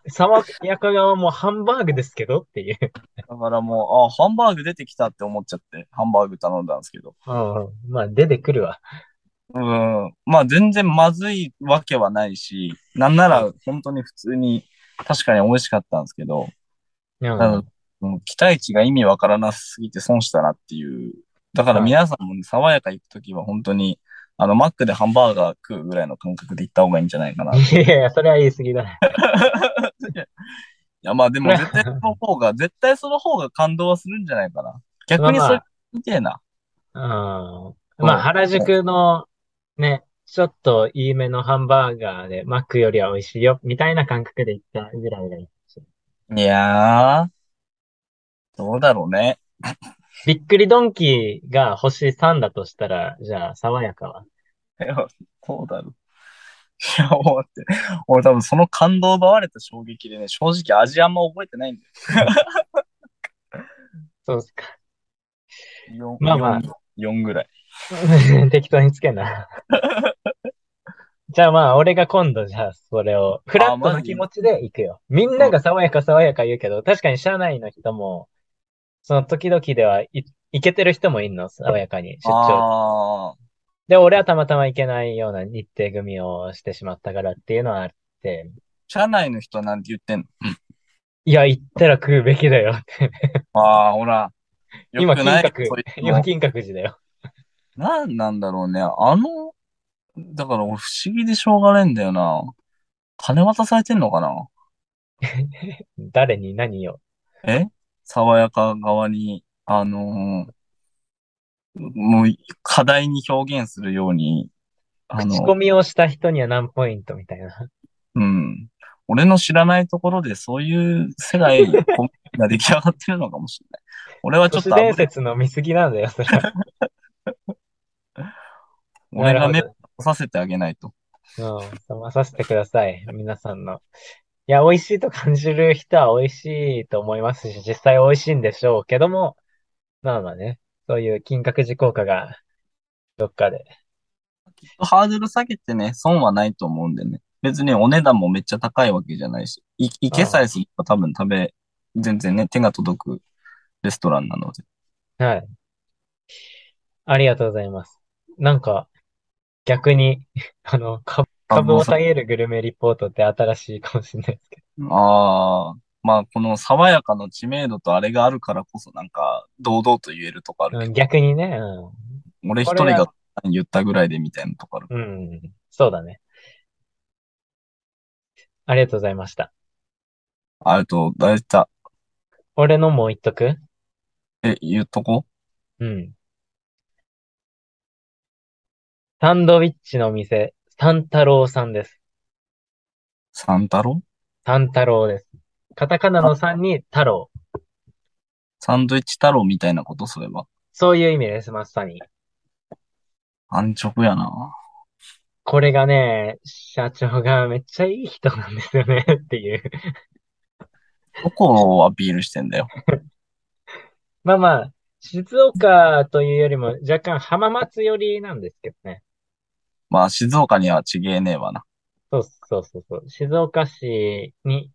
爽やか側もハンバーグですけどっていう。だからもう、あ、ハンバーグ出てきたって思っちゃって、ハンバーグ頼んだんですけど。うんうん。まあ、出てくるわ。うん。まあ全然まずいわけはないし、なんなら本当に普通に確かに美味しかったんですけど、うん。期待値が意味わからなすぎて損したなっていう。だから皆さんもね、爽やか行くときは本当に、あの、マックでハンバーガー食うぐらいの感覚で行った方がいいんじゃないかな。いいやいや、それは言い過ぎだね。や、まあでも絶対その方が、絶対その方が感動はするんじゃないかな。逆にそれみてえな。うん。まあ、原宿のね、ちょっといいめのハンバーガーでマックよりは美味しいよ、みたいな感覚で行ったぐらいがいい。いやー、どうだろうね。びっくりドンキーが星3だとしたら、じゃあ、爽やかは？いや、どうだろう。いや、もう待って。俺多分その感動奪われた衝撃でね、正直味あんま覚えてないんだよ。そうっすか。4、まあまあ4、4ぐらい。適当につけんな。じゃあまあ、俺が今度じゃあ、それを、フラットな気持ちで行くよ。みんなが爽やか爽やか言うけど、確かに社内の人も、その時々ではい、行けてる人もいんの、爽やかに、出張。ああ、で、俺はたまたま行けないような日程組をしてしまったからっていうのはあって、社内の人なんて言ってんの？いや、行ったら食うべきだよって。ああ、ほら。よ今、金閣今、金閣寺だよ。なんなんだろうね。あの、だから俺不思議でしょうがないんだよな。金渡されてんのかな？誰に何を？え？爽やか側に、あのーもう課題に表現するように、あ口コの、ミをした人には何ポイントみたいな。うん。俺の知らないところでそういう世界が出来上がってるのかもしれない。俺はちょっと危ない説の見過ぎなんだよ、それは。俺が目をさせてあげないと。うん、冷まさせてください。皆さんの。いや、美味しいと感じる人は美味しいと思いますし、実際美味しいんでしょうけども、まあまあね、そういう金閣寺効果が、どっかで。ハードル下げてね、損はないと思うんでね。別にお値段もめっちゃ高いわけじゃないし、い、いけさえすれば多分食べ、全然ね、手が届くレストランなので。はい。ありがとうございます。なんか、逆に、あの、株株を下げるグルメリポートって新しいかもしれないですけああ、まあこの爽やかの知名度とあれがあるからこそなんか堂々と言えるとかあるど。うん、けど、逆にね、う俺一人が言ったぐらいでみたいなとこある。ん。うん、そうだね。ありがとうございました。あと、大体、俺のもう言っとく？え、言うとこう？ん。サンドイッチの店、三太郎さんです。三太郎？三太郎です。カタカナの三に太郎。サンドイッチ太郎みたいなこと？すれば。そういう意味です、まさに。安直やな。これがね、社長がめっちゃいい人なんですよね、っていう。どこをアピールしてんだよ。まあまあ、静岡というよりも若干浜松寄りなんですけどね。まあ静岡にはちげえねえわな。そうそうそうそう。静岡市に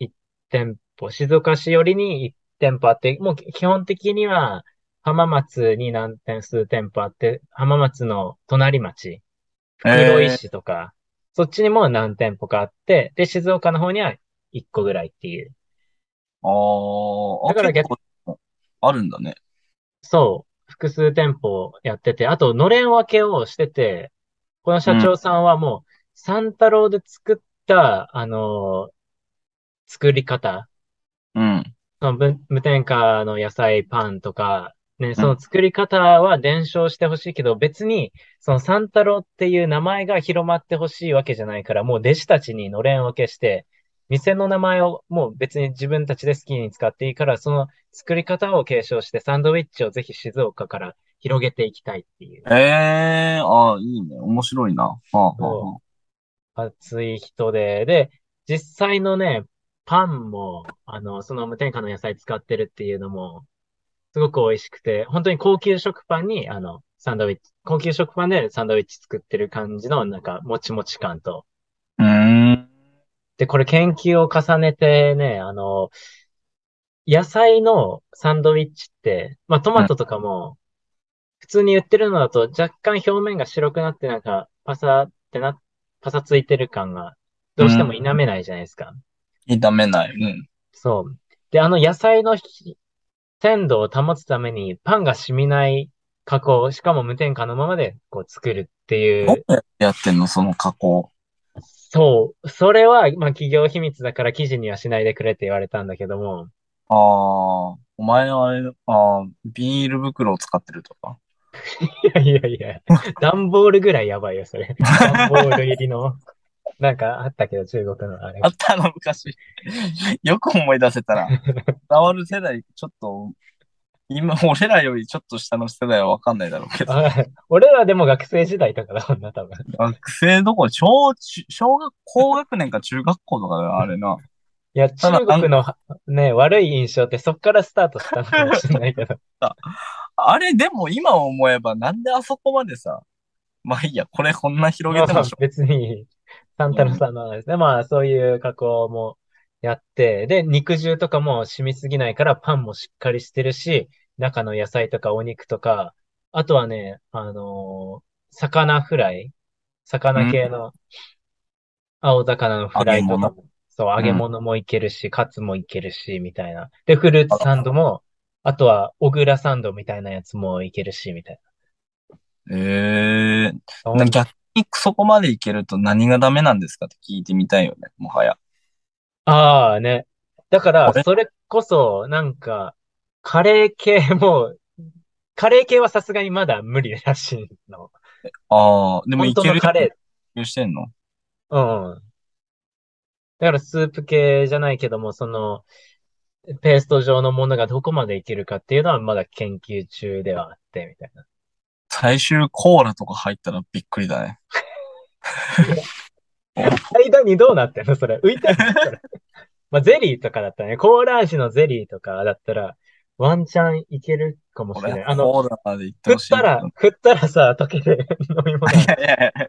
1店舗、静岡市寄りに1店舗あって、もう基本的には浜松に何店、数店舗あって、浜松の隣町、袋井市とか、そっちにも何店舗かあって、で、静岡の方には1個ぐらいっていう。あーあ、だから結構あるんだね。そう、複数店舗やってて、あと、のれん分けをしてて、この社長さんはもう、三太郎で作った、あのー作り方、うん。その無無添加の野菜パンとか、ね、その作り方は伝承してほしいけど、別に、その三太郎っていう名前が広まってほしいわけじゃないから、もう弟子たちにのれん分けして、店の名前をもう別に自分たちで好きに使っていいから、その作り方を継承して、サンドウィッチをぜひ静岡から広げていきたいっていう。ええああ、いいね。面白いな。はあ、はあ、はあ。熱い人で、で、実際のね、パンも、あの、その無添加の野菜使ってるっていうのも、すごく美味しくて、本当に高級食パンに、あの、サンドウィッチ、高級食パンでサンドウィッチ作ってる感じの、なんか、もちもち感と。うーん。で、これ研究を重ねてね、あの、野菜のサンドウィッチって、まあトマトとかも、普通に売ってるのだと若干表面が白くなってなんかパサってな、パサついてる感がどうしても否めないじゃないですか。否めない。うん。そう。で、あの野菜の鮮度を保つためにパンが染みない加工、しかも無添加のままでこう作るっていう。やってんの？その加工。そう。それは、まあ企業秘密だから記事にはしないでくれって言われたんだけども。ああ、お前はあれ、ああ、ビニール袋を使ってるとか？いやいやいや、段ボールぐらいやばいよ、それ。段ボール入りの。なんかあったけど、中国のあれ。あったの、昔。よく思い出せたら。伝わる世代、ちょっと、今、俺らよりちょっと下の世代はわかんないだろうけど。俺らでも学生時代とかだもんな、多分。学生どころ、小、小学、高学年か中学校とかだよ、あれな。いや、中国のね、悪い印象ってそっからスタートしたのかもしれないけど。あれ、でも今思えばなんであそこまでさ、まあいいや、これこんな広げてもしょ。別に、サンタロさんの話で、うん、まあそういう加工もやって、で、肉汁とかも染みすぎないからパンもしっかりしてるし、中の野菜とかお肉とか、あとはね、あのー、魚フライ魚系の青魚のフライとかもそう、揚げ物もいけるし、カツもいけるし、みたいな。で、フルーツサンドも、あとは、小倉サンドみたいなやつもいけるし、みたいな。ええー、逆にそこまでいけると何がダメなんですかって聞いてみたいよね、もはや。ああね。だから、それこそ、なんか、カレー系も、カレー系はさすがにまだ無理らしいの。ああ、でもいける。カレー。してんの？うん。だからスープ系じゃないけども、その、ペースト状のものがどこまでいけるかっていうのはまだ研究中ではあって、みたいな。最終コーラとか入ったらびっくりだね。間にどうなってんのそれ？浮いてる。まあ、ゼリーとかだったらね、コーラ味のゼリーとかだったら、ワンチャンいけるかもしれない。あの、コーラまでってほしい。振ったら、振ったらさ、溶ける飲み物。いやいやいや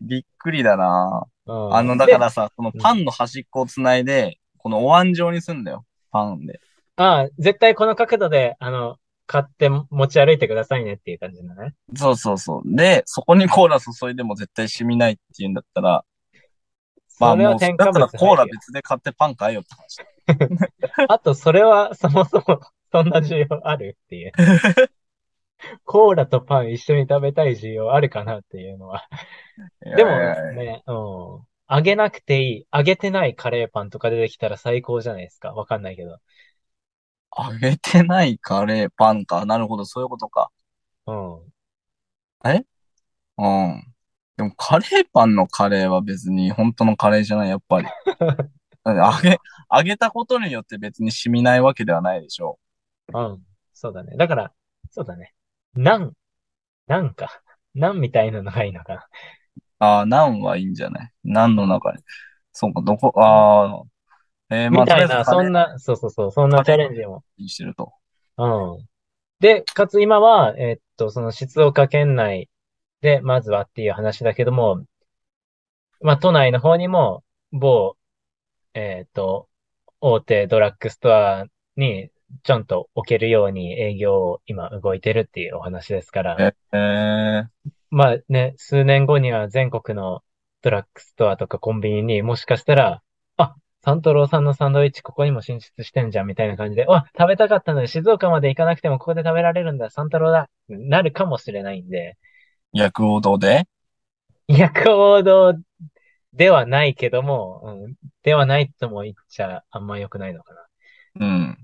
びっくりだなあの、だからさ、このパンの端っこをつないで、このお椀状にすんだよ。パンで。ああ、絶対この角度で、あの、買って持ち歩いてくださいねっていう感じだね。そうそうそう。で、そこにコーラ注いでも絶対染みないっていうんだったら、まあもう、だったらコーラ別で買ってパン買えよって話。あと、それはそもそもそんな需要あるっていう。コーラとパン一緒に食べたい需要あるかなっていうのは。でもね、うん。揚げなくていい、揚げてないカレーパンとか出てきたら最高じゃないですか。わかんないけど。揚げてないカレーパンか。なるほど、そういうことか。うん。え？うん。でもカレーパンのカレーは別に本当のカレーじゃない、やっぱり。揚げ、揚げたことによって別に染みないわけではないでしょう。うん。そうだね。だから、そうだね。ナン、ナンか。ナンみたいなのがいいのかな。ああ、ナンはいいんじゃない？ナンの中に？そうか、どこ、ああ、えー、まあ、みたいな、そんな、そうそうそう、そんなチャレンジも。してると。うん。で、かつ今は、えー、っと、その静岡県内で、まずはっていう話だけども、まあ、都内の方にも、某、えー、っと、大手ドラッグストアにちゃんと置けるように営業を今動いてるっていうお話ですから。えー、まあね、数年後には全国のドラッグストアとかコンビニにもしかしたら、あ、サントローさんのサンドイッチここにも進出してんじゃんみたいな感じで、わ、食べたかったので静岡まで行かなくてもここで食べられるんだ、サントローだ、なるかもしれないんで。薬王堂で？薬王堂ではないけども、うん、ではないとも言っちゃあんま良くないのかな。うん。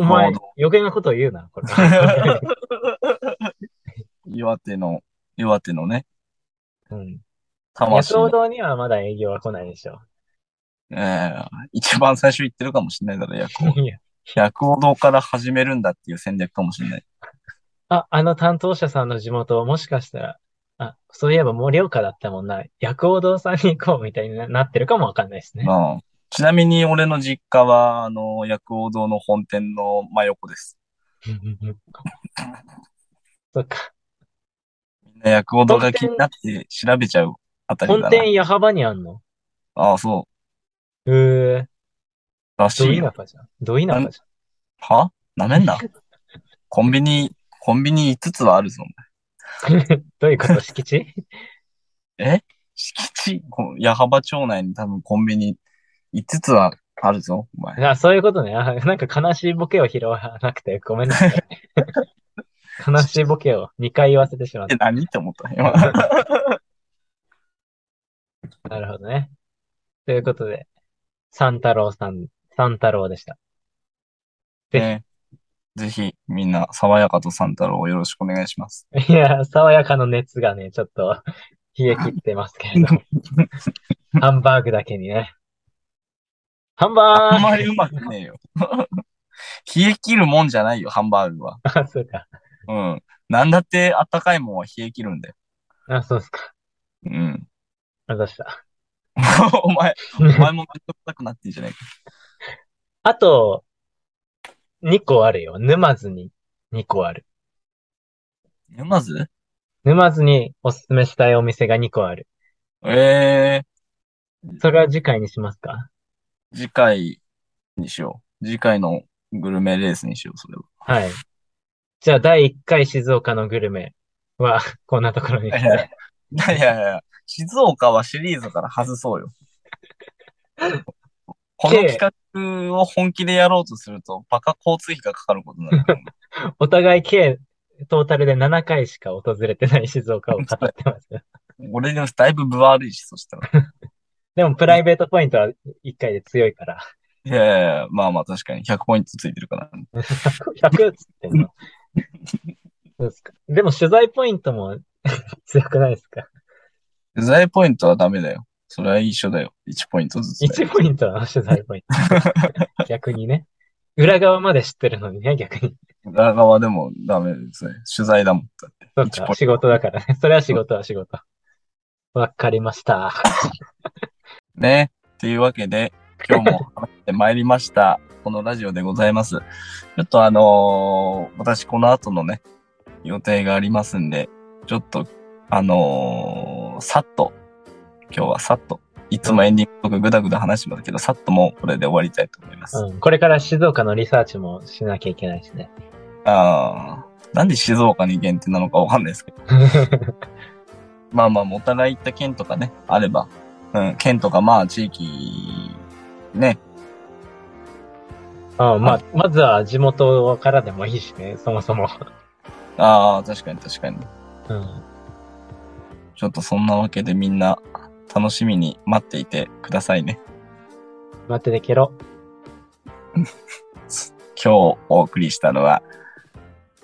お前、余計なことを言うな、これ。岩手の、岩手のね。うん。魂野堂にはまだ営業は来ないでしょ。ええー、一番最初言ってるかもしれないだろ、薬王。薬王堂から始めるんだっていう戦略かもしれない。あ、あの担当者さんの地元、もしかしたら、あ、そういえば盛岡だったもんな。薬王堂さんに行こうみたいになってるかもわかんないですね。うん。ちなみに俺の実家は、あの、薬王堂の本店の真横です。そっか。みんな薬王堂が気になって調べちゃうあたり本だな。店矢幅にあんの？ああ、そう。へえ。どらしいよ。田舎じゃん。ど田舎じは？なめんな？コンビニ、コンビニ5つはあるぞ。ゃん。どういうこと？敷地？え？敷地、こ矢幅町内に多分コンビニ5つはあるぞ、お前。あ、そういうことね。あなんか悲しいボケを拾わなくてごめんなさい。悲しいボケを2回言わせてしまっえ、何って思った今。た。なるほどね。ということで、三太郎さん、三太郎でした。ぜひねぜひ、みんな、爽やかとサンタロウをよろしくお願いします。いや、爽やかの熱がね、ちょっと冷え切ってますけれども。ハンバーグだけにね。ハンバーグあんまりうまくねえよ。冷え切るもんじゃないよ、ハンバーグは。あ、そうか。うん。なんだってあったかいもんは冷え切るんだよ。あ、そうですか。うん。あざした。お前、お前もめんどくさくなってんじゃないか。あと、2個あるよ。沼津に2個ある。沼津？沼津におすすめしたいお店が2個ある。えそれは次回にしますか？ー、次回にしよう。次回のグルメレースにしよう、それは。はい。じゃあ、第1回静岡のグルメは、こんなところにしいやいて。やいやいや、静岡はシリーズから外そうよ。この企画を本気でやろうとすると、バカ交通費がかかることになる。お互い計、トータルで7回しか訪れてない静岡を語ってます。俺にもだいぶ分悪いし、そしたら。でも、プライベートポイントは1回で強いから。いやいやまあまあ確かに100ポイントついてるから。100っつってんの。そうですか。でも、取材ポイントも 強くないですか？取材ポイントはダメだよ。それは一緒だよ。1ポイントずつだよ。1ポイントの？取材ポイント。逆にね。裏側まで知ってるのにね、逆に。裏側でもダメですね。取材だもん。だって。そう1ポイントか仕事だからね。それは仕事は仕事。わかりました。ね。というわけで、今日も話してまいりました。このラジオでございます。ちょっとあのー私この後のね、予定がありますんで、ちょっと、あのーさっと、今日はさっと、いつもエンディングとかぐだぐだ話しますけど、さっともうこれで終わりたいと思います。うん。これから静岡のリサーチもしなきゃいけないしね。ああ、なんで静岡に限定なのかわかんないですけど。まあまあ、お互い行った県とかね、あれば、うん、県とかまあ地域、ね、あまあ、まずは地元からでもいいしね、そもそも。ああ、確かに確かに。うん。ちょっとそんなわけでみんな楽しみに待っていてくださいね。待っててけろ。今日お送りしたのは、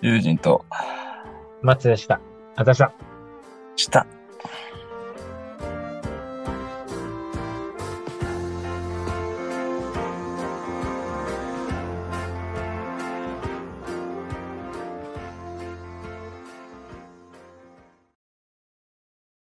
友人と松でした。あざした。した。